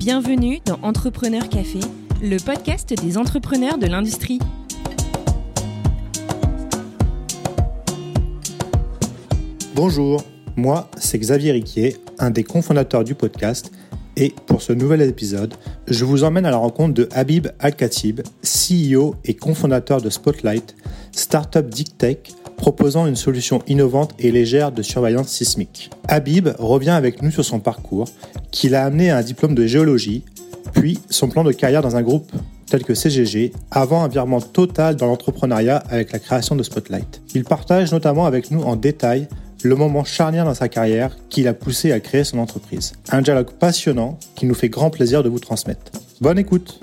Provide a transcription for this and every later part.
Bienvenue dans Entrepreneur Café, le podcast des entrepreneurs de l'industrie. Bonjour, moi c'est Xavier Riquier, un des cofondateurs du podcast, et pour ce nouvel épisode, je vous emmène à la rencontre de Habib Al-Khatib, CEO et cofondateur de Spotlight, startup deep tech proposant une solution innovante et légère de surveillance sismique. Habib revient avec nous sur son parcours, qui l'a amené à un diplôme de géologie, puis son plan de carrière dans un groupe tel que CGG, avant un virement total dans l'entrepreneuriat avec la création de Spotlight. Il partage notamment avec nous en détail le moment charnière dans sa carrière qui l'a poussé à créer son entreprise. Un dialogue passionnant qui nous fait grand plaisir de vous transmettre. Bonne écoute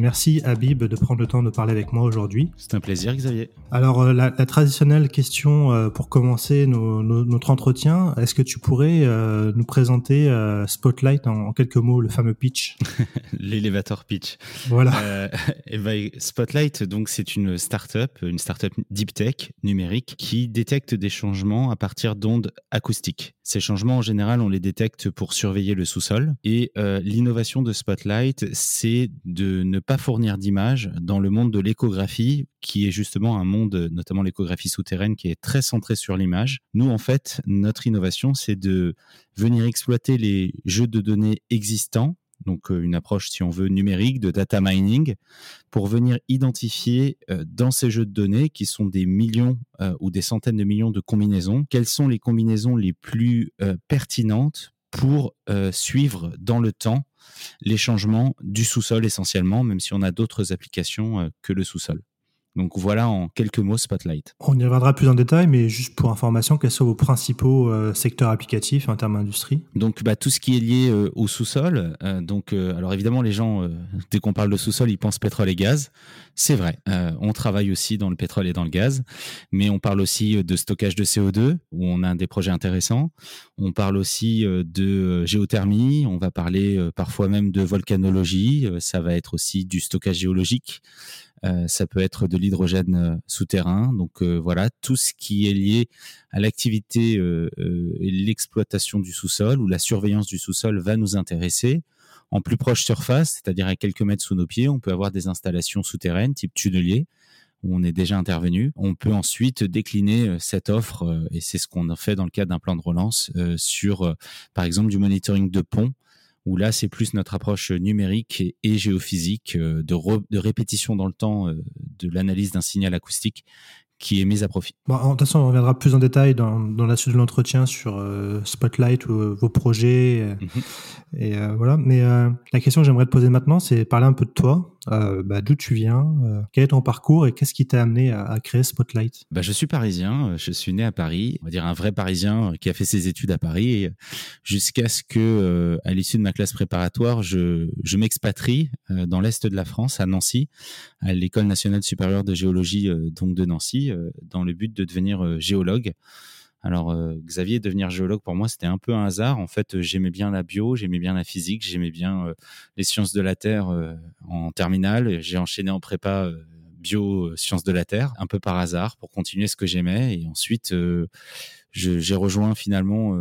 Merci Habib de prendre le temps de parler avec moi aujourd'hui. C'est un plaisir Xavier. Alors euh, la, traditionnelle question euh, pour commencer notre entretien, est-ce que tu pourrais euh, nous présenter Spotlight en, quelques mots, le fameux pitch? L'élévateur pitch. Voilà. et ben, Spotlight, donc c'est une startup, une startup deep tech numérique qui détecte des changements à partir d'ondes acoustiques. Ces changements en général, on les détecte pour surveiller le sous-sol. Et l'innovation de Spotlight, c'est de ne pas fournir d'images dans le monde de l'échographie, qui est justement un monde, notamment l'échographie souterraine, qui est très centré sur l'image. Nous, en fait, notre innovation, c'est de venir exploiter les jeux de données existants donc euh, une approche, si on veut, numérique de data mining, pour venir identifier euh, dans ces jeux de données, qui sont des millions euh, ou des centaines de millions de combinaisons, quelles sont les combinaisons les plus pertinentes pour suivre dans le temps les changements du sous-sol essentiellement, même si on a d'autres applications euh, que le sous-sol. Donc voilà en quelques mots Spotlight. On y reviendra plus en détail, mais juste pour information, quels sont vos principaux euh, secteurs applicatifs en termes d'industrie? Donc bah, tout ce qui est lié euh, au sous-sol. donc alors évidemment les gens dès qu'on parle de sous-sol ils pensent pétrole et gaz. C'est vrai. on travaille aussi dans le pétrole et dans le gaz, mais on parle aussi de stockage de CO2 où on a des projets intéressants. On parle aussi de géothermie. On va parler parfois même de volcanologie. ça va être aussi du stockage géologique. Euh, ça peut être de l'hydrogène euh, souterrain. Donc euh, voilà, tout ce qui est lié à l'activité et l'exploitation du sous-sol ou la surveillance du sous-sol va nous intéresser. En plus proche surface, c'est-à-dire à quelques mètres sous nos pieds, on peut avoir des installations souterraines type tunnelier où on est déjà intervenu. On peut ensuite décliner cette offre, et c'est ce qu'on a fait dans le cadre d'un plan de relance, sur, par exemple, du monitoring de pont où là, c'est plus notre approche numérique et, géophysique euh, de, de, répétition dans le temps euh, de l'analyse d'un signal acoustique qui est mise à profit. Bon, de toute façon, on reviendra plus en détail dans, dans la suite de l'entretien sur euh, Spotlight ou vos projets. Mhm. Et voilà. Mais la question que j'aimerais te poser maintenant, c'est parler un peu de toi. Euh, bah, d'où tu viens, euh, quel est ton parcours et qu'est-ce qui t'a amené à, créer Spotlight? Bah, Je suis parisien, je suis né à Paris, on va dire un vrai parisien qui a fait ses études à Paris jusqu'à ce que, euh, à l'issue de ma classe préparatoire, je, je m'expatrie dans l'est de la France, à Nancy, à l'école nationale supérieure de géologie donc de Nancy, dans le but de devenir géologue. Alors euh, Xavier, devenir géologue pour moi c'était un peu un hasard. En fait, euh, j'aimais bien la bio, j'aimais bien la physique, j'aimais bien euh, les sciences de la terre en terminale. J'ai enchaîné en prépa bio sciences de la terre un peu par hasard pour continuer ce que j'aimais et ensuite j'ai rejoint finalement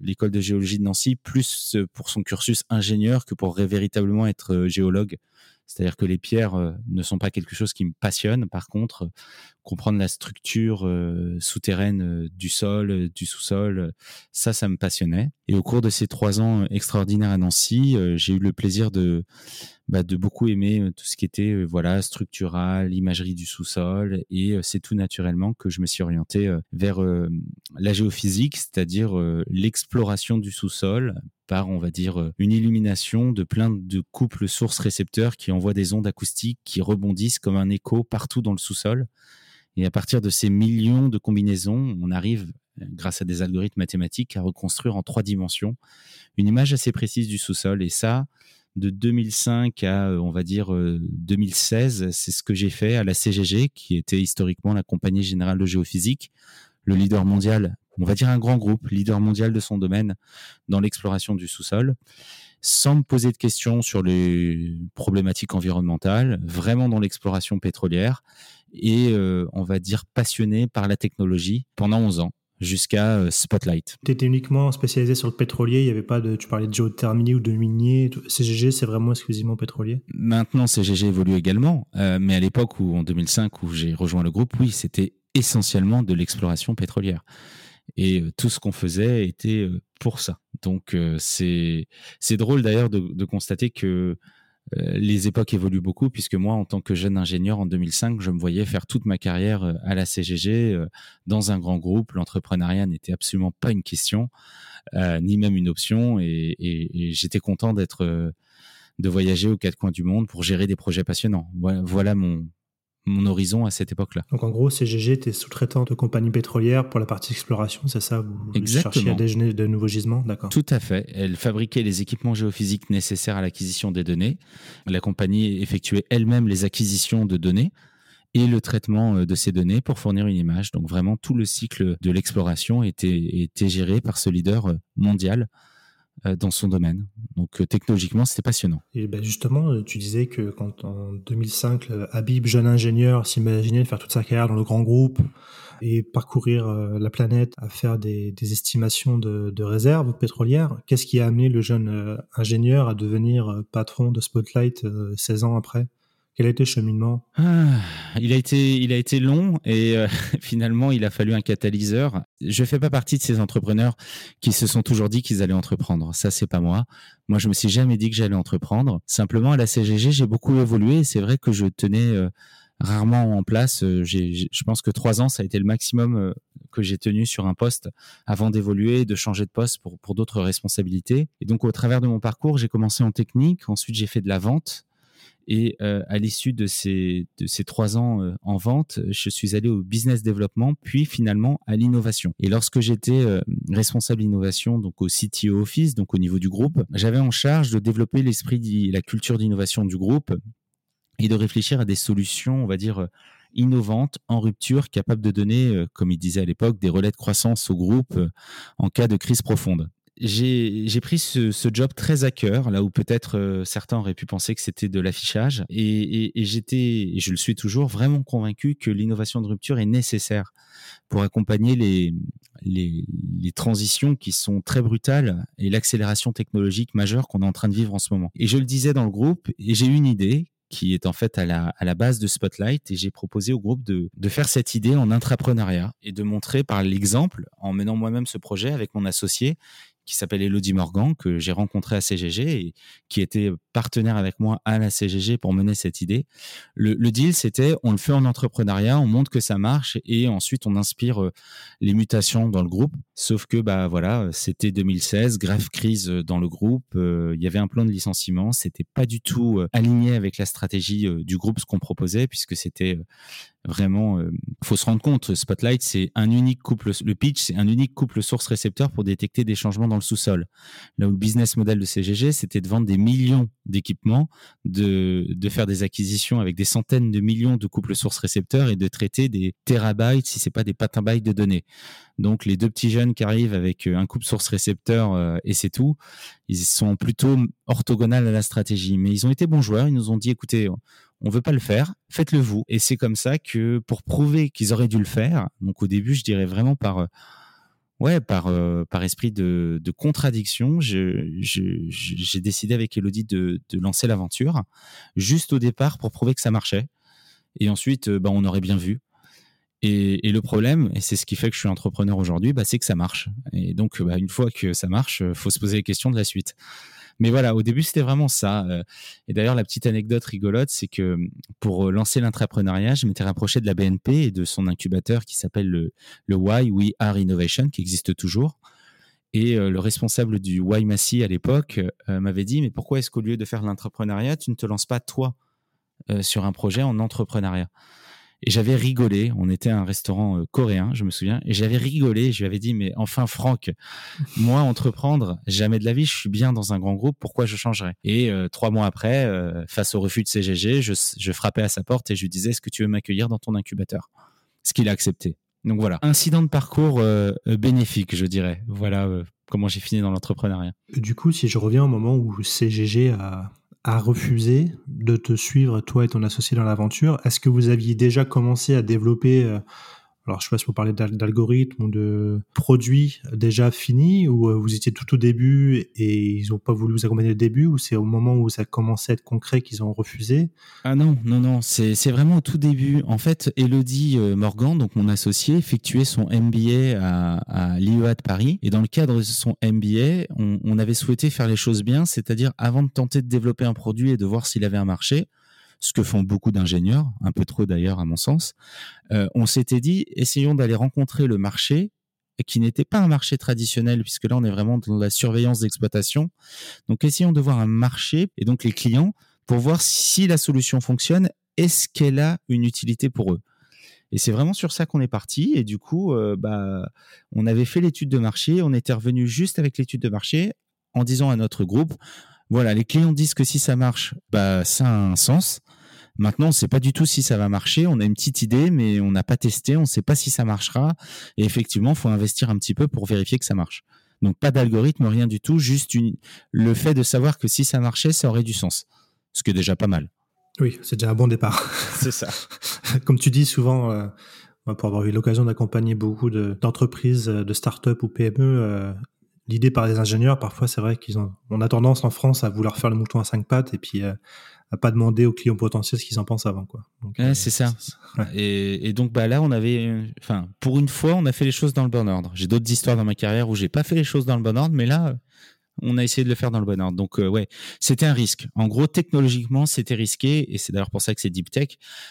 l'école de géologie de Nancy plus pour son cursus ingénieur que pour véritablement être géologue. C'est-à-dire que les pierres ne sont pas quelque chose qui me passionne. Par contre, comprendre la structure euh, souterraine euh, du sol, euh, du sous-sol, ça, ça me passionnait. Et au cours de ces trois ans extraordinaires à Nancy, j'ai eu le plaisir de, bah, de beaucoup aimer tout ce qui était voilà structural, imagerie du sous-sol, et c'est tout naturellement que je me suis orienté vers la géophysique, c'est-à-dire l'exploration du sous-sol par, on va dire, une illumination de plein de couples sources-récepteurs qui envoient des ondes acoustiques qui rebondissent comme un écho partout dans le sous-sol. Et à partir de ces millions de combinaisons, on arrive, grâce à des algorithmes mathématiques, à reconstruire en trois dimensions une image assez précise du sous-sol. Et ça, de 2005 à, euh, on va dire, 2016, euh, c'est ce que j'ai fait à la CGG, qui était historiquement la Compagnie Générale de Géophysique, le leader mondial, on va dire un grand groupe, leader mondial de son domaine dans l'exploration du sous-sol sans me poser de questions sur les problématiques environnementales, vraiment dans l'exploration pétrolière et euh, on va dire passionné par la technologie pendant 11 ans. Jusqu'à Spotlight. Tu étais uniquement spécialisé sur le pétrolier, il y avait pas de, tu parlais de géothermie ou de minier, CGG c'est vraiment exclusivement pétrolier? Maintenant CGG évolue également, mais à l'époque où en 2005 où j'ai rejoint le groupe, oui c'était essentiellement de l'exploration pétrolière. Et tout ce qu'on faisait était pour ça. Donc c'est c'est drôle d'ailleurs de, de, constater que les époques évoluent beaucoup puisque moi, en tant que jeune ingénieur en 2005, je me voyais faire toute ma carrière à la CGG dans un grand groupe. L'entrepreneuriat n'était absolument pas une question, ni même une option, et, et, et j'étais content d'être de voyager aux quatre coins du monde pour gérer des projets passionnants. Voilà, voilà mon, mon horizon à cette époque-là. Donc en gros, CGG était sous-traitant de compagnies pétrolières pour la partie exploration, c'est ça Vous cherchiez à déjeuner de nouveaux gisements, d'accord Tout à fait. Elle fabriquait les équipements géophysiques nécessaires à l'acquisition des données. La compagnie effectuait elle-même les acquisitions de données et le traitement euh, de ces données pour fournir une image. Donc vraiment, tout le cycle de l'exploration était, était géré par ce leader euh, mondial dans son domaine. Donc euh, technologiquement, c'était passionnant. Et ben justement, euh, tu disais que quand en 2005, Habib, jeune ingénieur, s'imaginait de faire toute sa carrière dans le grand groupe et parcourir la planète à faire des, estimations de, réserves pétrolières, qu'est-ce qui a amené le jeune ingénieur à devenir patron de Spotlight 16 ans après? Quel a été le cheminement? Ah, il, a été, il a été long et euh, finalement, il a fallu un catalyseur. Je ne fais pas partie de ces entrepreneurs qui se sont toujours dit qu'ils allaient entreprendre. Ça, c'est pas moi. Moi, je me suis jamais dit que j'allais entreprendre. Simplement, à la CGG, j'ai beaucoup évolué. C'est vrai que je tenais euh, rarement en place. Euh, je pense que trois ans, ça a été le maximum que j'ai tenu sur un poste avant d'évoluer, de changer de poste pour, pour d'autres responsabilités. Et donc, au travers de mon parcours, j'ai commencé en technique. Ensuite, j'ai fait de la vente. Et euh, à l'issue de ces, de ces trois ans euh, en vente, je suis allé au business développement, puis finalement à l'innovation. Et lorsque j'étais euh, responsable innovation, donc au CTO Office, donc au niveau du groupe, j'avais en charge de développer l'esprit, la culture d'innovation du groupe et de réfléchir à des solutions, on va dire, innovantes, en rupture, capables de donner, comme il disait à l'époque, des relais de croissance au groupe en cas de crise profonde j'ai pris ce, ce, job très à cœur, là où peut-être euh, certains auraient pu penser que c'était de l'affichage. Et, et, et j'étais, je le suis toujours, vraiment convaincu que l'innovation de rupture est nécessaire pour accompagner les, les, les, transitions qui sont très brutales et l'accélération technologique majeure qu'on est en train de vivre en ce moment. Et je le disais dans le groupe, et j'ai une idée qui est en fait à la, à la base de Spotlight et j'ai proposé au groupe de, de faire cette idée en intrapreneuriat et de montrer par l'exemple, en menant moi-même ce projet avec mon associé, qui s'appelle Elodie Morgan, que j'ai rencontré à CGG et qui était partenaire avec moi à la CGG pour mener cette idée. Le, deal, c'était on le fait en entrepreneuriat, on montre que ça marche et ensuite on inspire euh, les mutations dans le groupe. Sauf que bah voilà, c'était 2016, grave crise dans le groupe, euh, il y avait un plan de licenciement, c'était pas du tout euh, aligné avec la stratégie du groupe ce qu'on proposait puisque c'était vraiment, euh, faut se rendre compte, Spotlight, c'est un unique couple, le pitch, c'est un unique couple source-récepteur pour détecter des changements dans le sous-sol. Là où le business model de CGG, c'était de vendre des millions d'équipements, de, faire des acquisitions avec des centaines de millions de couples source-récepteurs et de traiter des terabytes, si c'est pas des petabytes de données. Donc, les deux petits jeunes qui arrivent avec euh, un couple source-récepteur euh, et c'est tout, ils sont plutôt orthogonales à la stratégie. Mais ils ont été bons joueurs, ils nous ont dit, écoutez, on veut pas le faire, faites-le vous. Et c'est comme ça que pour prouver qu'ils auraient dû le faire, donc au début, je dirais vraiment par euh, ouais, par euh, par esprit de, contradiction, j'ai décidé avec Elodie de, lancer l'aventure juste au départ pour prouver que ça marchait. Et ensuite, euh, bah, on aurait bien vu. Et, le problème, et c'est ce qui fait que je suis entrepreneur aujourd'hui, bah, c'est que ça marche. Et donc, bah, une fois que ça marche, faut se poser les questions de la suite. Mais voilà, au début, c'était vraiment ça. Euh. Et d'ailleurs, la petite anecdote rigolote, c'est que pour euh, lancer l'entrepreneuriat, je m'étais rapproché de la BNP et de son incubateur qui s'appelle le, le Why We Are Innovation, qui existe toujours. Et euh, le responsable du Why Massy à l'époque m'avait dit, mais pourquoi est-ce qu'au lieu de faire l'entrepreneuriat, tu ne te lances pas toi sur un projet en entrepreneuriat? Et j'avais rigolé. On était à un restaurant euh, coréen, je me souviens. Et j'avais rigolé. Je lui avais dit, mais enfin, Franck, moi, entreprendre, jamais de la vie. Je suis bien dans un grand groupe. Pourquoi je changerais? Et euh, trois mois après, euh, face au refus de CGG, je, je, frappais à sa porte et je lui disais, est-ce que tu veux m'accueillir dans ton incubateur? Ce qu'il a accepté. Donc voilà, incident de parcours bénéfique, je dirais. Voilà comment j'ai fini dans l'entrepreneuriat. Du coup, si je reviens au moment où CGG a a refusé de te suivre, toi et ton associé, dans l'aventure. Est-ce que vous aviez déjà commencé à développer, euh, alors je sais pas si vous parlez d'algorithmes ou de produits déjà finis, ou euh, vous étiez tout au début et ils n'ont pas voulu vous accompagner au début, ou c'est au moment où ça commençait à être concret qu'ils ont refusé? Ah non, non, non, c'est vraiment au tout début. En fait, Elodie euh, Morgan, donc mon associé, effectuait son MBA à, à l'IEA de Paris. Et dans le cadre de son MBA, on avait souhaité faire les choses bien, c'est-à-dire avant de tenter de développer un produit et de voir s'il avait un marché, ce que font beaucoup d'ingénieurs, un peu trop d'ailleurs à mon sens, euh, on s'était dit, essayons d'aller rencontrer le marché qui n'était pas un marché traditionnel, puisque là on est vraiment dans la surveillance d'exploitation. Donc essayons de voir un marché et donc les clients pour voir si la solution fonctionne, est-ce qu'elle a une utilité pour eux. Et c'est vraiment sur ça qu'on est parti. Et du coup, euh, bah, on avait fait l'étude de marché, on était revenu juste avec l'étude de marché en disant à notre groupe, voilà, les clients disent que si ça marche, bah, ça a un sens. Maintenant, on ne sait pas du tout si ça va marcher. On a une petite idée, mais on n'a pas testé. On ne sait pas si ça marchera. Et effectivement, il faut investir un petit peu pour vérifier que ça marche. Donc, pas d'algorithme, rien du tout. Juste le fait de savoir que si ça marchait, ça aurait du sens. Ce qui est déjà pas mal. Oui, c'est déjà un bon départ. C'est ça. Comme tu dis souvent, euh, pour avoir eu l'occasion d'accompagner beaucoup d'entreprises, de, de start-up ou PME, euh, l'idée par les ingénieurs, parfois c'est vrai qu'ils ont, on a tendance en France à vouloir faire le mouton à cinq pattes et puis euh, à pas demander aux clients potentiels ce qu'ils en pensent avant quoi. Euh, c'est ça. Et, donc bah là on avait, enfin pour une fois on a fait les choses dans le bon ordre. J'ai d'autres histoires dans ma carrière où j'ai pas fait les choses dans le bon ordre, mais là on a essayé de le faire dans le bon ordre. Donc euh, ouais, c'était un risque. En gros, technologiquement, c'était risqué, et c'est d'ailleurs pour ça que c'est deep tech.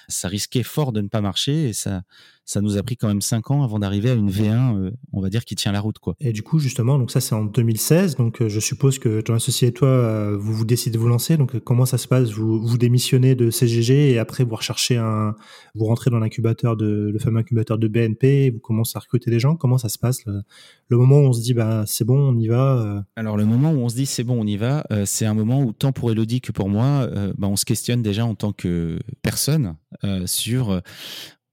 Ça risquait fort de ne pas marcher, et ça, ça nous a pris quand même cinq ans avant d'arriver à une V1, euh, on va dire, qui tient la route. Quoi. Et du coup, justement, donc ça c'est en 2016, donc euh, je suppose que ton associé et toi, euh, vous vous décidez de vous lancer. Donc comment ça se passe? Vous, vous démissionnez de CGG et après vous recherchez un, vous rentrez dans l'incubateur de, le fameux incubateur de BNP, vous commencez à recruter des gens. Comment ça se passe le, moment où on se dit bah c'est bon, on y va Alors le moment où on se dit c'est bon, on y va, c'est un moment où tant pour Elodie que pour moi, bah, on se questionne déjà en tant que personne sur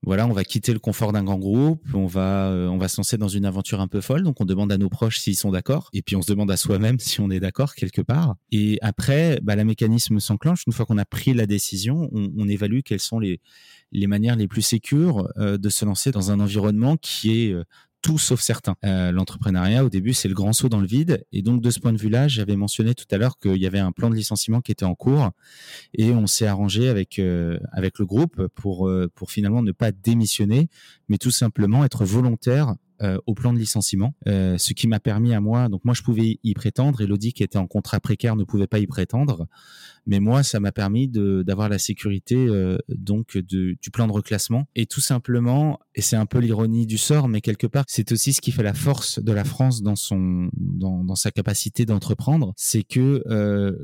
voilà, on va quitter le confort d'un grand groupe, on va, euh, on va se lancer dans une aventure un peu folle. Donc, on demande à nos proches s'ils sont d'accord, et puis on se demande à soi-même si on est d'accord quelque part. Et après, bah, la mécanisme s'enclenche. Une fois qu'on a pris la décision, on, évalue quelles sont les, les manières les plus sécures euh, de se lancer dans un environnement qui est euh, tout sauf certain. Euh, L'entrepreneuriat, au début, c'est le grand saut dans le vide. Et donc, de ce point de vue-là, j'avais mentionné tout à l'heure qu'il y avait un plan de licenciement qui était en cours. Et on s'est arrangé avec, euh, avec le groupe pour, euh, pour finalement ne pas démissionner, mais tout simplement être volontaire euh, au plan de licenciement, euh, ce qui m'a permis à moi, donc moi je pouvais y prétendre, Elodie qui était en contrat précaire ne pouvait pas y prétendre, mais moi ça m'a permis d'avoir la sécurité euh, donc du plan de reclassement. Et tout simplement, et c'est un peu l'ironie du sort, mais quelque part c'est aussi ce qui fait la force de la France dans sa capacité d'entreprendre, c'est que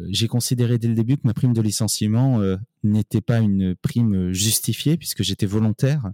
j'ai considéré dès le début que ma prime de licenciement n'était pas une prime justifiée puisque j'étais volontaire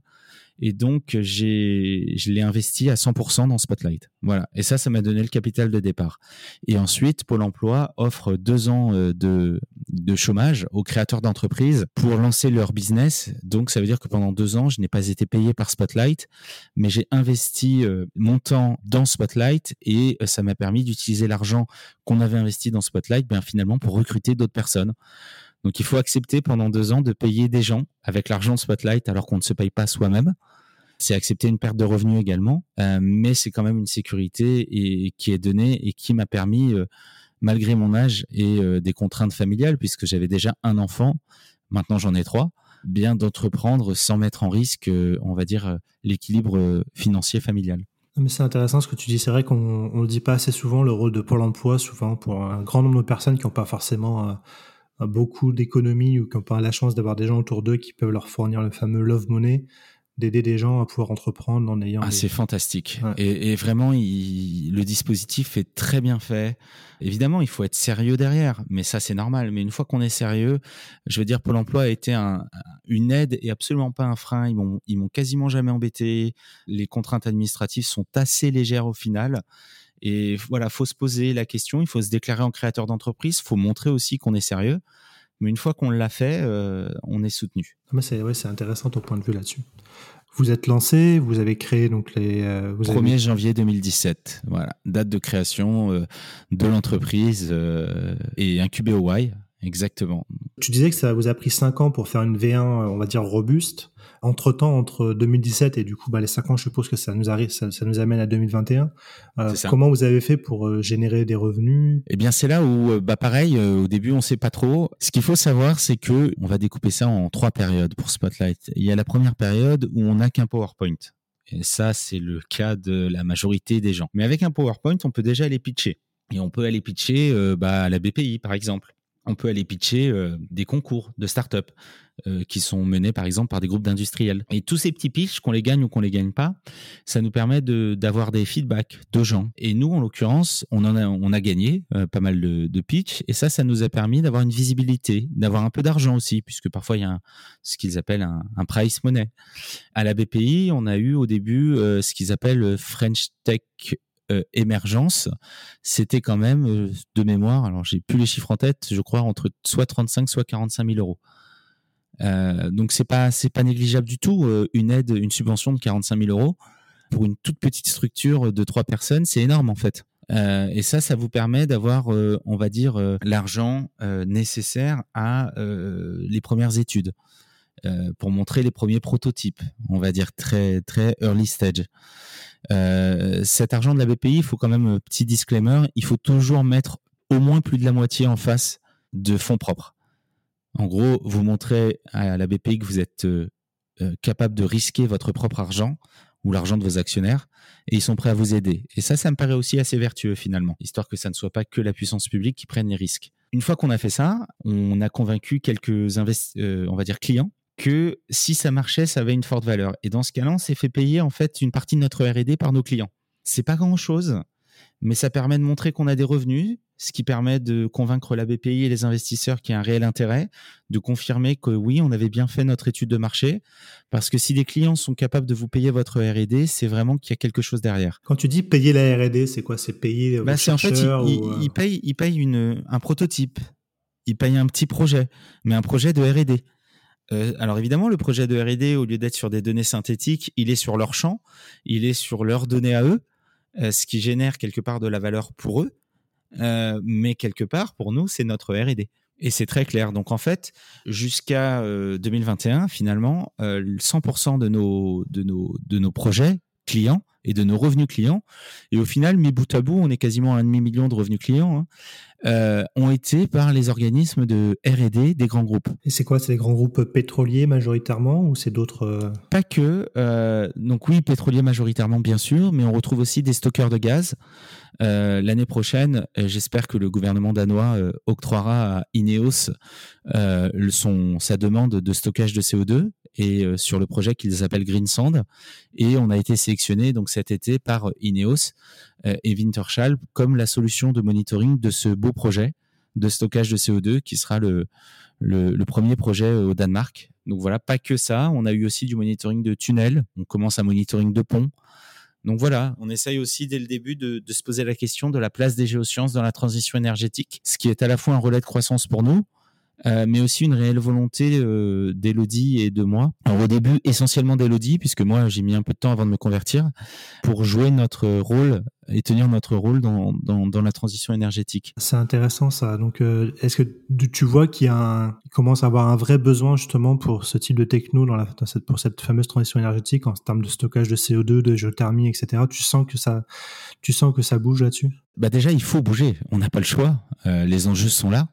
et donc, j'ai, je l'ai investi à 100% dans Spotlight. Voilà. Et ça, ça m'a donné le capital de départ. Et ensuite, Pôle emploi offre deux ans euh, de, de chômage aux créateurs d'entreprises pour lancer leur business. Donc, ça veut dire que pendant deux ans, je n'ai pas été payé par Spotlight, mais j'ai investi euh, mon temps dans Spotlight et euh, ça m'a permis d'utiliser l'argent qu'on avait investi dans Spotlight, bien finalement, pour recruter d'autres personnes. Donc il faut accepter pendant deux ans de payer des gens avec l'argent de Spotlight alors qu'on ne se paye pas soi-même. C'est accepter une perte de revenus également, euh, mais c'est quand même une sécurité et, qui est donnée et qui m'a permis, euh, malgré mon âge et euh, des contraintes familiales, puisque j'avais déjà un enfant, maintenant j'en ai trois, bien d'entreprendre sans mettre en risque, on va dire, l'équilibre financier familial. Mais c'est intéressant ce que tu dis. C'est vrai qu'on ne le dit pas assez souvent, le rôle de Pôle emploi, souvent pour un grand nombre de personnes qui n'ont pas forcément beaucoup d'économies ou qui pas la chance d'avoir des gens autour d'eux qui peuvent leur fournir le fameux love money, d'aider des gens à pouvoir entreprendre en ayant. Ah, c'est fantastique. Et, vraiment, le dispositif est très bien fait. Évidemment, il faut être sérieux derrière, mais ça, c'est normal. Mais une fois qu'on est sérieux, je veux dire, Pôle emploi a été un, une aide et absolument pas un frein. Ils m'ont, ils m'ont quasiment jamais embêté. Les contraintes administratives sont assez légères au final. Et voilà, faut se poser la question, il faut se déclarer en créateur d'entreprise, faut montrer aussi qu'on est sérieux. Mais une fois qu'on l'a fait, euh, on est soutenu. Ah, c'est ouais, intéressant ton point de vue là-dessus. Vous êtes lancé, vous avez créé donc les. Euh, 1er janvier 2017, voilà, date de création euh, de l'entreprise euh, et incubé au Y. exactement. Tu disais que ça vous a pris 5 ans pour faire une V1, on va dire, robuste. Entre-temps, entre 2017 et du coup bah, les 5 ans, je suppose que ça nous, arrive, ça, nous amène à 2021. Euh, comment vous avez fait pour euh, générer des revenus? Eh bien, c'est là où, euh, bah, pareil, au début, on ne sait pas trop. Ce qu'il faut savoir, c'est que on va découper ça en trois périodes pour Spotlight. Il y a la première période où on n'a qu'un PowerPoint. Et ça, c'est le cas de la majorité des gens. Mais avec un PowerPoint, on peut déjà aller pitcher. Et on peut aller pitcher bah, à la BPI, par exemple on peut aller pitcher euh, des concours de start-up euh, qui sont menés par exemple par des groupes d'industriels. Et tous ces petits pitchs, qu'on les gagne ou qu'on les gagne pas, ça nous permet d'avoir des feedbacks de gens. Et nous, en l'occurrence, on en a, gagné euh, pas mal de, de pitchs et ça, ça nous a permis d'avoir une visibilité, d'avoir un peu d'argent aussi, puisque parfois il y a ce qu'ils appellent un, un, price money. À la BPI, on a eu au début ce qu'ils appellent French Tech euh, émergence, c'était quand même euh, de mémoire, alors j'ai plus les chiffres en tête, je crois entre soit 35 soit 45 000 euros. Euh, donc c'est pas pas négligeable du tout une aide, une subvention de 45 000 euros pour une toute petite structure de trois personnes, c'est énorme en fait. et ça, ça vous permet d'avoir, on va dire, l'argent nécessaire à les premières études pour montrer les premiers prototypes, on va dire très très early stage. Euh, cet argent de la BPI, il faut quand même, euh, petit disclaimer, il faut toujours mettre au moins plus de la moitié en face de fonds propres. En gros, vous montrez à la BPI que vous êtes euh, capable de risquer votre propre argent ou l'argent de vos actionnaires et ils sont prêts à vous aider. Et ça, ça me paraît aussi assez vertueux finalement, histoire que ça ne soit pas que la puissance publique qui prenne les risques. Une fois qu'on a fait ça, on a convaincu quelques on va dire clients que si ça marchait, ça avait une forte valeur. Et dans ce cas-là, on s'est fait payer en fait une partie de notre R&D par nos clients. C'est pas grand-chose, mais ça permet de montrer qu'on a des revenus, ce qui permet de convaincre la BPI et les investisseurs qu'il y a un réel intérêt, de confirmer que oui, on avait bien fait notre étude de marché, parce que si les clients sont capables de vous payer votre R&D, c'est vraiment qu'il y a quelque chose derrière. Quand tu dis payer la R&D, c'est quoi? C'est payer bah, en fait, ils, euh il, payent, il paye un prototype, ils payent un petit projet, mais un projet de R&D. Euh, alors évidemment, le projet de R&D, au lieu d'être sur des données synthétiques, il est sur leur champ, il est sur leurs données à eux, euh, ce qui génère quelque part de la valeur pour eux, euh, mais quelque part pour nous, c'est notre R&D. Et c'est très clair. Donc en fait, jusqu'à 2021, finalement, 100% de nos, de, nos, de nos projets clients et de nos revenus clients, et au final, mis bout à bout, on est quasiment à un demi-million de revenus clients, hein, euh, ont été par les organismes de R&D des grands groupes. Et c'est quoi C'est les grands groupes pétroliers majoritairement ou c'est d'autres euh Pas que. Euh, donc oui, pétroliers majoritairement bien sûr, mais on retrouve aussi des stockeurs de gaz. L'année prochaine, j'espère que le gouvernement danois octroiera à Ineos son, sa demande de stockage de CO2 et sur le projet qu'ils appellent Green Sand. Et on a été sélectionné donc cet été par Ineos euh, et Wintershall comme la solution de monitoring de ce beau projet de stockage de CO2 qui sera le, premier projet euh, au Danemark. Donc voilà, pas que ça, on a eu aussi du monitoring de tunnels, on commence à monitoring de ponts. Donc voilà, on essaye aussi dès le début de, se poser la question de la place des géosciences dans la transition énergétique, ce qui est à la fois un relais de croissance pour nous, euh, mais aussi une réelle volonté euh, d'Elodie et de moi. Alors au début, essentiellement d'Elodie, puisque moi j'ai mis un peu de temps avant de me convertir, pour jouer notre rôle et tenir notre rôle dans, dans, dans la transition énergétique. C'est intéressant ça. Donc euh, est-ce que tu vois qu'il y a un, commence à avoir un vrai besoin justement pour ce type de techno dans, la, dans cette, pour cette fameuse transition énergétique en termes de stockage de CO2, de géothermie, etc. Tu sens que ça, tu sens que ça bouge là-dessus? Bah déjà, il faut bouger. On n'a pas le choix. Euh, les enjeux sont là.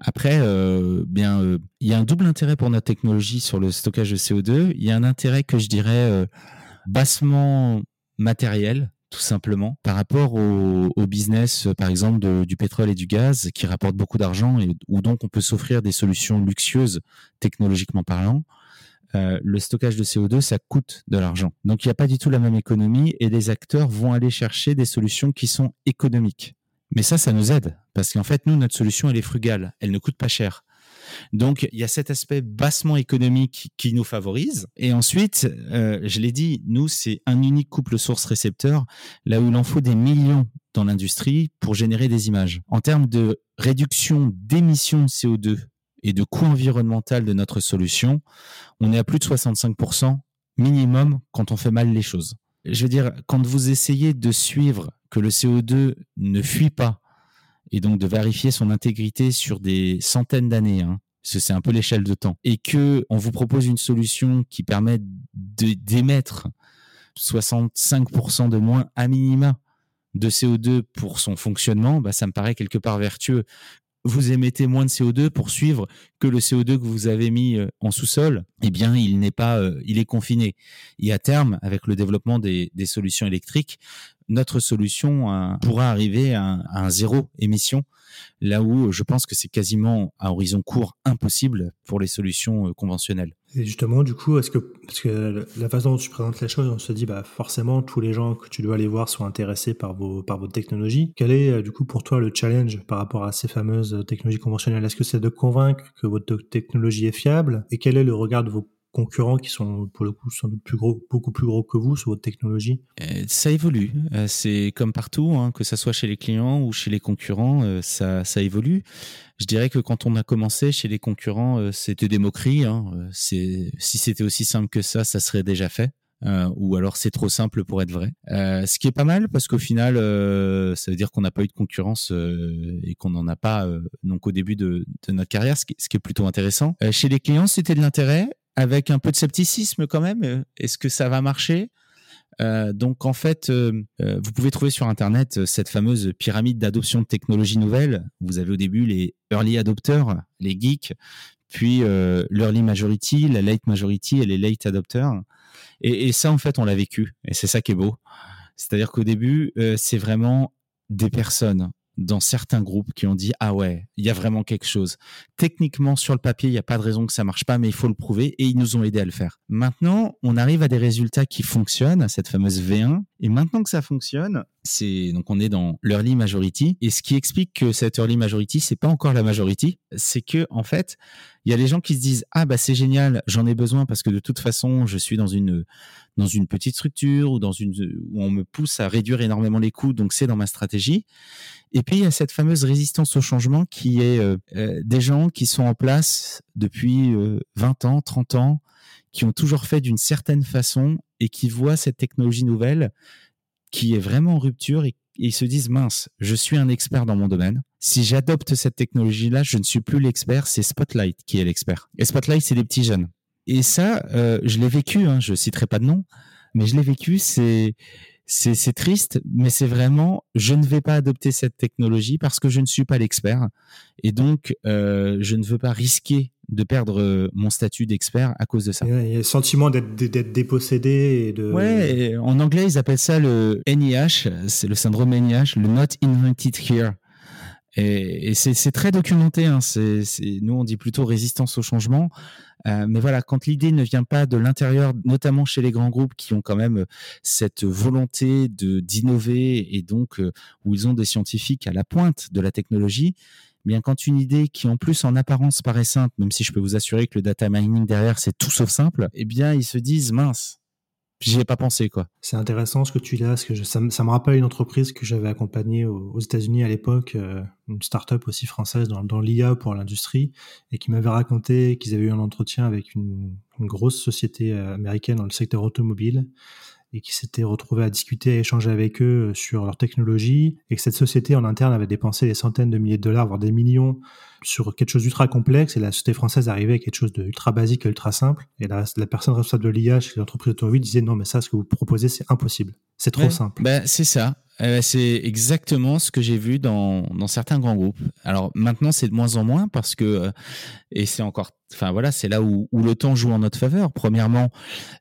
Après, euh, bien, euh, il y a un double intérêt pour notre technologie sur le stockage de CO2. Il y a un intérêt que je dirais bassement matériel, tout simplement, par rapport au, business, par exemple, du pétrole et du gaz, qui rapportent beaucoup d'argent et où donc on peut s'offrir des solutions luxueuses technologiquement parlant. Euh, le stockage de CO2, ça coûte de l'argent. Donc il n'y a pas du tout la même économie et les acteurs vont aller chercher des solutions qui sont économiques. Mais ça, ça nous aide parce qu'en fait, nous, notre solution, elle est frugale, elle ne coûte pas cher. Donc il y a cet aspect bassement économique qui nous favorise. Et ensuite, euh, je l'ai dit, nous, c'est un unique couple source-récepteur, là où il en faut des millions dans l'industrie pour générer des images. En termes de réduction d'émissions de CO2 et de coût environnemental de notre solution, on est à plus de 65% minimum quand on fait mal les choses. Je veux dire, quand vous essayez de suivre que le CO2 ne fuit pas et donc de vérifier son intégrité sur des centaines d'années. Hein, c'est un peu l'échelle de temps, et que on vous propose une solution qui permet d'émettre 65% de moins à minima de CO2 pour son fonctionnement, bah, ça me paraît quelque part vertueux. Vous émettez moins de CO2 pour suivre que le CO2 que vous avez mis euh, en sous-sol, eh bien, il n'est pas, euh, il est confiné. Et à terme, avec le développement des, solutions électriques, notre solution euh, pourra arriver à un zéro émission là où je pense que c'est quasiment à horizon court impossible pour les solutions euh, conventionnelles. Et justement, du coup, est-ce que, parce que la façon dont tu présentes les choses, on se dit, bah, forcément, tous les gens que tu dois aller voir sont intéressés par vos, par votre technologie. Quel est, euh, du coup, pour toi, le challenge par rapport à ces fameuses technologies conventionnelles? Est-ce que c'est de convaincre que votre technologie est fiable? Et quel est le regard de vos concurrents qui sont pour le coup sans doute plus gros, beaucoup plus gros que vous sur votre technologie euh, Ça évolue. Euh, c'est comme partout, hein, que ce soit chez les clients ou chez les concurrents, euh, ça, ça évolue. Je dirais que quand on a commencé chez les concurrents, c'était des moqueries. Hein. si c'était aussi simple que ça, ça serait déjà fait. ou alors c'est trop simple pour être vrai. ce qui est pas mal parce qu'au final, ça veut dire qu'on n'a pas eu de concurrence et qu'on n'en a pas donc au début de, notre carrière, ce qui, est plutôt intéressant. chez les clients, c'était de l'intérêt avec un peu de scepticisme quand même. Euh, est-ce que ça va marcher? Euh, donc en fait, euh, vous pouvez trouver sur Internet cette fameuse pyramide d'adoption de technologies nouvelles. Vous avez au début les early adopters, les geeks, puis l'early majority, la late majority et les late adopters. Et, et ça, en fait, on l'a vécu. Et c'est ça qui est beau. C'est-à-dire qu'au début, c'est vraiment des personnes dans certains groupes qui ont dit ah ouais, il y a vraiment quelque chose. Techniquement sur le papier, il n'y a pas de raison que ça marche pas, mais il faut le prouver et ils nous ont aidé à le faire. Maintenant, on arrive à des résultats qui fonctionnent, à cette fameuse V1 et maintenant que ça fonctionne, c'est donc on est dans l'early majority et ce qui explique que cette early majority c'est pas encore la majority, c'est que en fait, il y a les gens qui se disent ah bah c'est génial, j'en ai besoin parce que de toute façon, je suis dans une dans une petite structure ou dans une où on me pousse à réduire énormément les coûts, donc c'est dans ma stratégie. Et puis il y a cette fameuse résistance au changement qui est euh, euh, des gens qui sont en place depuis 20 euh, ans, 30 ans, qui ont toujours fait d'une certaine façon et qui voient cette technologie nouvelle qui est vraiment en rupture et, ils se disent mince, je suis un expert dans mon domaine. Si j'adopte cette technologie-là, je ne suis plus l'expert, c'est Spotlight qui est l'expert. Et Spotlight, c'est des petits jeunes. Et ça, euh, je l'ai vécu, hein, je citerai pas de nom, mais je l'ai vécu, c'est c'est triste, mais c'est vraiment, je ne vais pas adopter cette technologie parce que je ne suis pas l'expert. Et donc, euh, je ne veux pas risquer de perdre euh, mon statut d'expert à cause de ça. Il y a le sentiment d'être dépossédé. Et de... Ouais, en anglais, ils appellent ça le NIH, c'est le syndrome NIH, le Not Invented Here. Et, et c'est très documenté. Hein. Nous, on dit plutôt résistance au changement. Euh, mais voilà, quand l'idée ne vient pas de l'intérieur, notamment chez les grands groupes qui ont quand même euh, cette volonté de d'innover et donc euh, où ils ont des scientifiques à la pointe de la technologie, eh bien quand une idée qui en plus en apparence paraît simple, même si je peux vous assurer que le data mining derrière c'est tout sauf simple, eh bien ils se disent mince, J'y ai pas pensé, quoi. C'est intéressant ce que tu dis là, parce que ça, me rappelle une entreprise que j'avais accompagnée aux, États-Unis à l'époque, euh, une start-up aussi française dans, dans l'IA pour l'industrie, et qui m'avait raconté qu'ils avaient eu un entretien avec une, une grosse société euh, américaine dans le secteur automobile, et qui s'étaient retrouvés à discuter, à échanger avec eux euh, sur leur technologie, et que cette société en interne avait dépensé des centaines de milliers de dollars, voire des millions, sur quelque chose d'ultra complexe, et la société française arrivait à quelque chose d'ultra basique et ultra simple, et la, la personne responsable de l'IA chez l'entreprise automobile disait non, mais ça, ce que vous proposez, c'est impossible. C'est trop simple. Ben, c'est ça. Euh, c'est exactement ce que j'ai vu dans, dans certains grands groupes. Alors maintenant, c'est de moins en moins parce que, euh, et c'est encore, enfin voilà, c'est là où, où, le temps joue en notre faveur. Premièrement,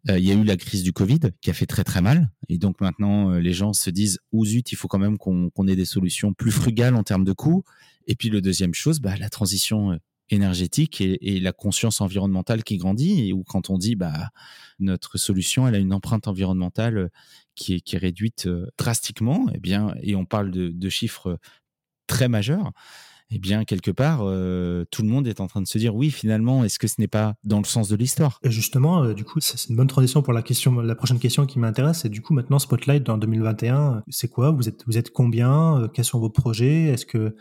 euh, il y a eu la crise du Covid qui a fait très très mal. Et donc maintenant, les gens se disent, ou zut, il faut quand même qu'on ait des solutions plus frugales en termes de coûts. Et puis le deuxième chose, bah, la transition énergétique et, et, la conscience environnementale qui grandit et où quand on dit bah notre solution elle a une empreinte environnementale qui est, qui est réduite euh, drastiquement, et eh bien, et on parle de, chiffres très majeurs, et eh bien, quelque part, euh, tout le monde est en train de se dire oui, finalement, est-ce que ce n'est pas dans le sens de l'histoire? Justement, euh, du coup, c'est une bonne transition pour la question, la prochaine question qui m'intéresse. Et du coup, maintenant, Spotlight dans 2021, c'est quoi? Vous êtes, vous êtes combien? Quels sont vos projets? Est-ce que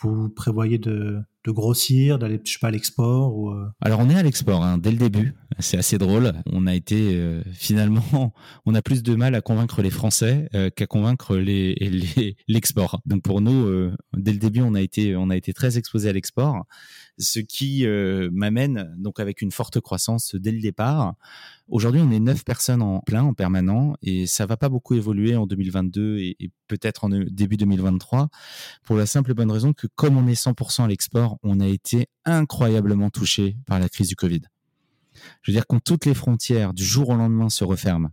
vous prévoyez de, grossir, d'aller, je sais pas, à l'export ou euh Alors on est à l'export hein, dès le début. C'est assez drôle. On a été euh, finalement, on a plus de mal à convaincre les Français euh, qu'à convaincre l'export. Donc pour nous, dès le début, on a été, on a été très exposé à l'export, ce qui m'amène donc avec une forte croissance dès le départ. Aujourd'hui, on est neuf personnes en plein, en permanent, et ça va pas beaucoup évoluer en 2022 et, et peut-être en début 2023, pour la simple et bonne raison que comme on est 100% à l'export, on a été incroyablement touché par la crise du Covid. Je veux dire, quand toutes les frontières du jour au lendemain se referment,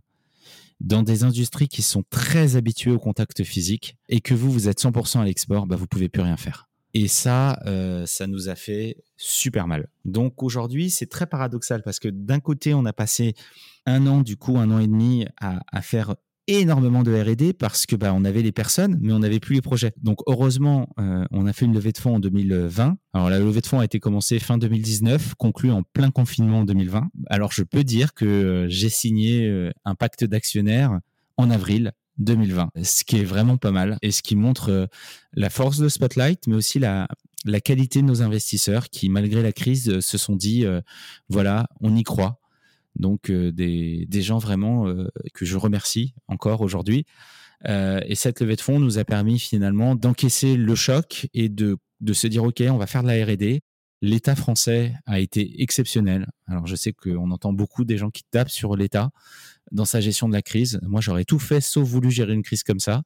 dans des industries qui sont très habituées au contact physique, et que vous, vous êtes 100% à l'export, bah, vous pouvez plus rien faire. Et ça, euh, ça nous a fait super mal. Donc aujourd'hui, c'est très paradoxal parce que d'un côté, on a passé un an, du coup, un an et demi à, faire énormément de R&D parce que bah, on avait les personnes, mais on n'avait plus les projets. Donc heureusement, euh, on a fait une levée de fonds en 2020. Alors la levée de fonds a été commencée fin 2019, conclue en plein confinement en 2020. Alors je peux dire que euh, j'ai signé un pacte d'actionnaires en avril 2020, ce qui est vraiment pas mal et ce qui montre la force de Spotlight, mais aussi la, qualité de nos investisseurs qui, malgré la crise, se sont dit, voilà, on y croit donc euh, des, gens vraiment euh, que je remercie encore aujourd'hui. Euh, et cette levée de fonds nous a permis finalement d'encaisser le choc et de, de se dire, OK, on va faire de la RD. L'État français a été exceptionnel. Alors je sais qu'on entend beaucoup des gens qui tapent sur l'État dans sa gestion de la crise. Moi, j'aurais tout fait sauf voulu gérer une crise comme ça.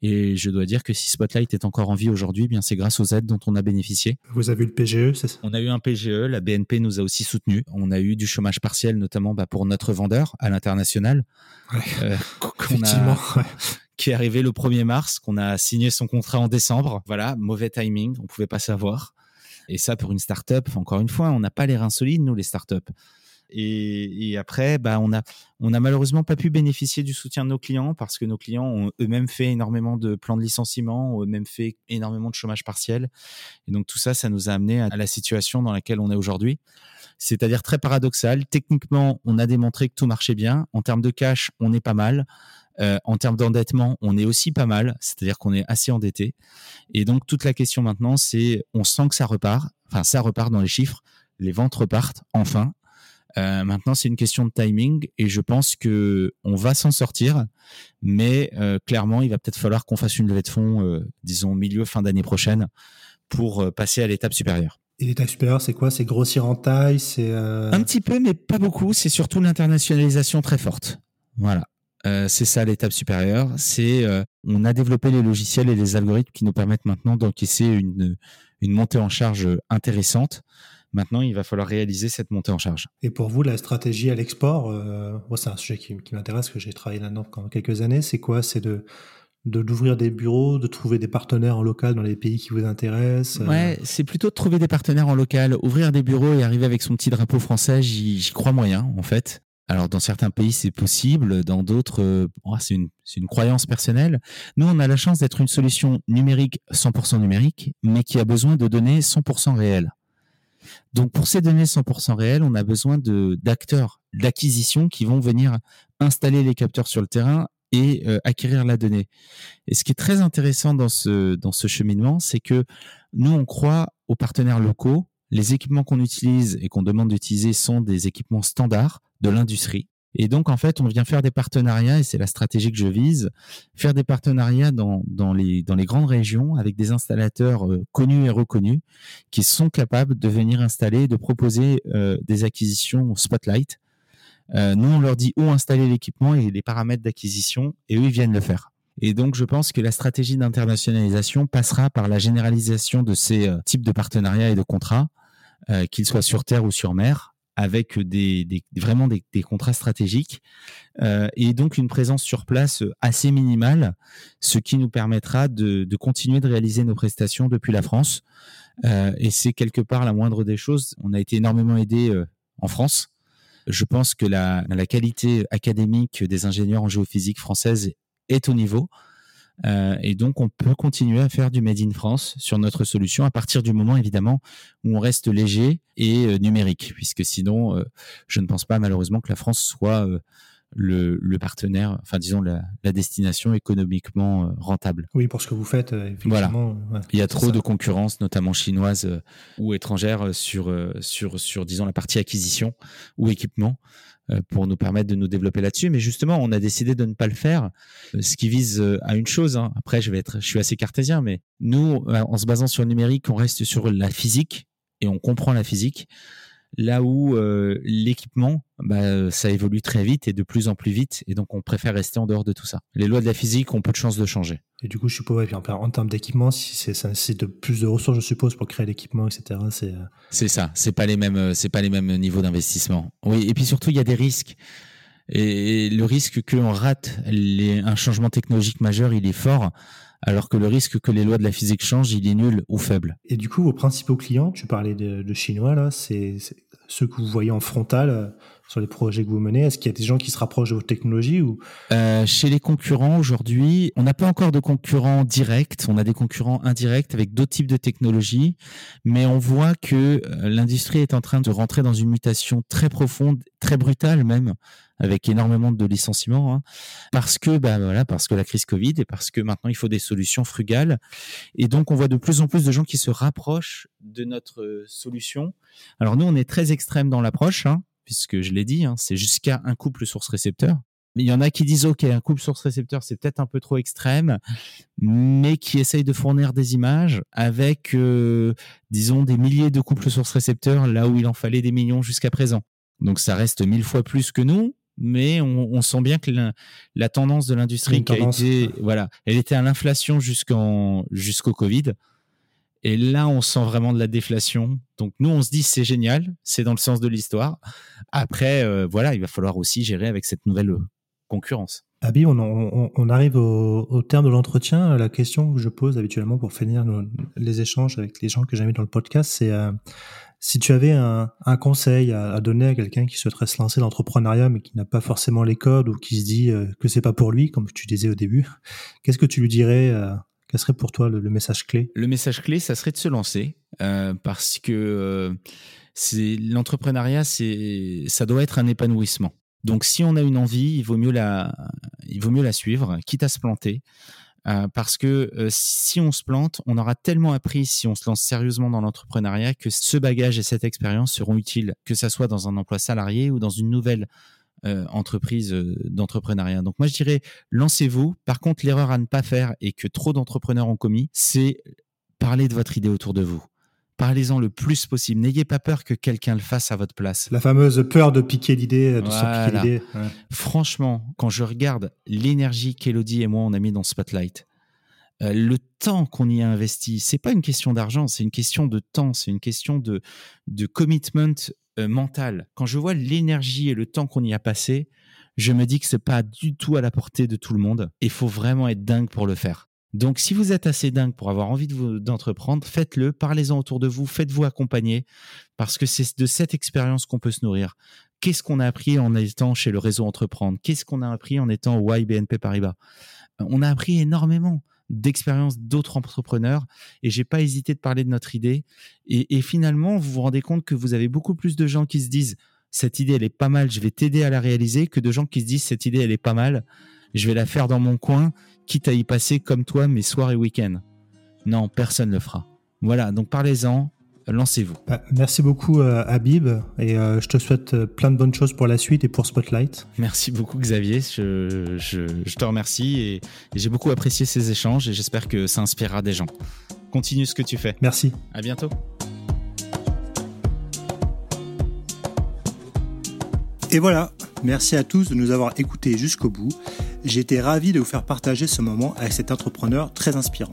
Et je dois dire que si Spotlight est encore en vie aujourd'hui, eh bien c'est grâce aux aides dont on a bénéficié. Vous avez eu le PGE, c'est ça? On a eu un PGE, la BNP nous a aussi soutenus. On a eu du chômage partiel, notamment bah, pour notre vendeur à l'international, ouais. euh, Effectivement, ouais. qui est arrivé le 1er mars, qu'on a signé son contrat en décembre. Voilà, mauvais timing, on pouvait pas savoir. Et ça, pour une start-up, encore une fois, on n'a pas les reins solides, nous, les start-up. Et, après, bah, on a, on a malheureusement pas pu bénéficier du soutien de nos clients parce que nos clients ont eux-mêmes fait énormément de plans de licenciement, ont eux-mêmes fait énormément de chômage partiel. Et donc tout ça, ça nous a amené à la situation dans laquelle on est aujourd'hui. C'est-à-dire très paradoxal. Techniquement, on a démontré que tout marchait bien. En termes de cash, on est pas mal. Euh, en termes d'endettement, on est aussi pas mal, c'est-à-dire qu'on est assez endetté. Et donc toute la question maintenant, c'est on sent que ça repart, enfin ça repart dans les chiffres, les ventes repartent enfin. Euh, maintenant, c'est une question de timing et je pense que on va s'en sortir, mais euh, clairement, il va peut-être falloir qu'on fasse une levée de fonds, euh, disons milieu fin d'année prochaine, pour euh, passer à l'étape supérieure. Et l'étape supérieure, c'est quoi? C'est grossir en taille C'est un petit peu, mais pas beaucoup. C'est surtout l'internationalisation très forte. Voilà. C'est ça l'étape supérieure. C'est on a développé les logiciels et les algorithmes qui nous permettent maintenant d'encaisser une, une montée en charge intéressante. Maintenant, il va falloir réaliser cette montée en charge. Et pour vous, la stratégie à l'export, euh, moi, c'est un sujet qui, qui m'intéresse, que j'ai travaillé là-dedans pendant quelques années. C'est quoi? C'est de de d'ouvrir des bureaux, de trouver des partenaires en local dans les pays qui vous intéressent. Ouais, c'est plutôt de trouver des partenaires en local, ouvrir des bureaux et arriver avec son petit drapeau français. J'y crois moyen, en fait. Alors dans certains pays c'est possible, dans d'autres euh, oh, c'est une, une croyance personnelle. Nous on a la chance d'être une solution numérique 100% numérique, mais qui a besoin de données 100% réelles. Donc pour ces données 100% réelles, on a besoin d'acteurs d'acquisition qui vont venir installer les capteurs sur le terrain et euh, acquérir la donnée. Et ce qui est très intéressant dans ce cheminement, c'est que nous on croit aux partenaires locaux. Les équipements qu'on utilise et qu'on demande d'utiliser sont des équipements standards de l'industrie. Et donc, en fait, on vient faire des partenariats, et c'est la stratégie que je vise, faire des partenariats dans, dans, les, dans les grandes régions avec des installateurs euh, connus et reconnus qui sont capables de venir installer, de proposer euh, des acquisitions Spotlight. Euh, nous, on leur dit où installer l'équipement et les paramètres d'acquisition, et eux, ils viennent le faire. Et donc, je pense que la stratégie d'internationalisation passera par la généralisation de ces euh, types de partenariats et de contrats, qu'ils soient sur terre ou sur mer, avec vraiment des, contrats stratégiques euh, et donc une présence sur place assez minimale, ce qui nous permettra de, de continuer de réaliser nos prestations depuis la France. Euh, et c'est quelque part la moindre des choses. On a été énormément aidé euh, en France. Je pense que la, la qualité académique des ingénieurs en géophysique française est au niveau. Euh, et donc, on peut continuer à faire du Made in France sur notre solution à partir du moment, évidemment, où on reste léger et euh, numérique, puisque sinon, euh, je ne pense pas malheureusement que la France soit le, le, partenaire, enfin disons la, la destination économiquement euh, rentable. Oui, pour ce que vous faites, euh, effectivement. Voilà. Il y a trop de concurrence, notamment chinoise euh, ou étrangère, sur, sur, sur disons la partie acquisition ou équipement pour nous permettre de nous développer là-dessus. Mais justement, on a décidé de ne pas le faire, ce qui vise à une chose. Hein. Après, je vais être, je suis assez cartésien, mais nous, en se basant sur le numérique, on reste sur la physique et on comprend la physique là où euh, l'équipement, bah, ça évolue très vite et de plus en plus vite, et donc on préfère rester en dehors de tout ça. Les lois de la physique ont peu de chances de changer. Et du coup, je suppose, ouais, en termes d'équipement, si c'est de plus de ressources, je suppose, pour créer l'équipement, etc. C'est euh, c'est ça. C'est pas les mêmes, euh, c'est pas les mêmes niveaux d'investissement. Oui, et puis surtout, il y a des risques. Et le risque qu'on rate les, un changement technologique majeur, il est fort alors que le risque que les lois de la physique changent, il est nul ou faible. Et du coup, vos principaux clients, tu parlais de, chinois là, c'est ceux que vous voyez en frontal euh, sur les projets que vous menez? Est-ce qu'il y a des gens qui se rapprochent de votre technologie ou? Euh, Chez les concurrents aujourd'hui, on n'a pas encore de concurrents directs. On a des concurrents indirects avec d'autres types de technologies, mais on voit que euh, l'industrie est en train de rentrer dans une mutation très profonde, très brutale même avec énormément de licenciements, hein, parce que bah voilà, parce que la crise Covid et parce que maintenant il faut des solutions frugales, et donc on voit de plus en plus de gens qui se rapprochent de notre euh, solution. Alors nous, on est très extrême dans l'approche, hein, puisque je l'ai dit, hein, c'est jusqu'à un couple source-récepteur. Il y en a qui disent, OK, un couple source-récepteur, c'est peut-être un peu trop extrême, mais qui essayent de fournir des images avec, euh, disons, des milliers de couples source-récepteurs, là où il en fallait des millions jusqu'à présent. Donc ça reste mille fois plus que nous, mais on, sent bien que la, tendance de l'industrie qui a été, voilà, elle était à l'inflation jusqu'en jusqu'au Covid. Et là, on sent vraiment de la déflation. Donc nous, on se dit c'est génial, c'est dans le sens de l'histoire. Après, euh, voilà, il va falloir aussi gérer avec cette nouvelle euh, concurrence. Abi, on, arrive au, terme de l'entretien. La question que je pose habituellement pour finir les échanges avec les gens que j'ai dans le podcast, c'est euh, si tu avais un, conseil à, donner à quelqu'un qui souhaiterait se lancer dans l'entrepreneuriat mais qui n'a pas forcément les codes ou qui se dit euh, que c'est pas pour lui, comme tu disais au début, qu'est-ce que tu lui dirais euh, Quel serait pour toi le, message clé? Le message clé, ça serait de se lancer euh, parce que c'est l'entrepreneuriat, ça doit être un épanouissement. Donc si on a une envie, il vaut mieux la, il vaut mieux la suivre, quitte à se planter. Euh, parce que euh, si on se plante, on aura tellement appris si on se lance sérieusement dans l'entrepreneuriat que ce bagage et cette expérience seront utiles, que ça soit dans un emploi salarié ou dans une nouvelle euh, entreprise d'entrepreneuriat. Donc moi je dirais, lancez-vous. Par contre, l'erreur à ne pas faire et que trop d'entrepreneurs ont commis, c'est parler de votre idée autour de vous. Parlez-en le plus possible. N'ayez pas peur que quelqu'un le fasse à votre place. La fameuse peur de piquer l'idée, de se piquer l'idée. Franchement, quand je regarde l'énergie qu'Elodie et moi on a mis dans Spotlight, euh, le temps qu'on y a investi, c'est pas une question d'argent, c'est une question de temps, c'est une question de, de commitment euh. Quand je vois l'énergie et le temps qu'on y a passé, je me dis que c'est pas du tout à la portée de tout le monde. Il faut vraiment être dingue pour le faire. Donc, si vous êtes assez dingue pour avoir envie d'entreprendre, faites-le, parlez-en autour de vous, faites-vous accompagner, parce que c'est de cette expérience qu'on peut se nourrir. Qu'est-ce qu'on a appris en étant chez le réseau Entreprendre? Qu'est-ce qu'on a appris en étant au YBNP Paribas? On a appris énormément d'expériences d'autres entrepreneurs et j'ai pas hésité de parler de notre idée. Et, finalement, vous vous rendez compte que vous avez beaucoup plus de gens qui se disent cette idée elle est pas mal, je vais t'aider à la réaliser, que de gens qui se disent cette idée elle est pas mal, je vais la faire dans mon coin quitte à y passer comme toi mes soirs et week-ends. Non, personne ne le fera. Voilà, donc parlez-en, lancez-vous. Bah, merci beaucoup euh, Habib et euh, je te souhaite euh, plein de bonnes choses pour la suite et pour Spotlight. Merci beaucoup Xavier, je, te remercie et, et j'ai beaucoup apprécié ces échanges et j'espère que ça inspirera des gens. Continue ce que tu fais. Merci. À bientôt. Et voilà, merci à tous de nous avoir écoutés jusqu'au bout. J'ai été ravi de vous faire partager ce moment avec cet entrepreneur très inspirant.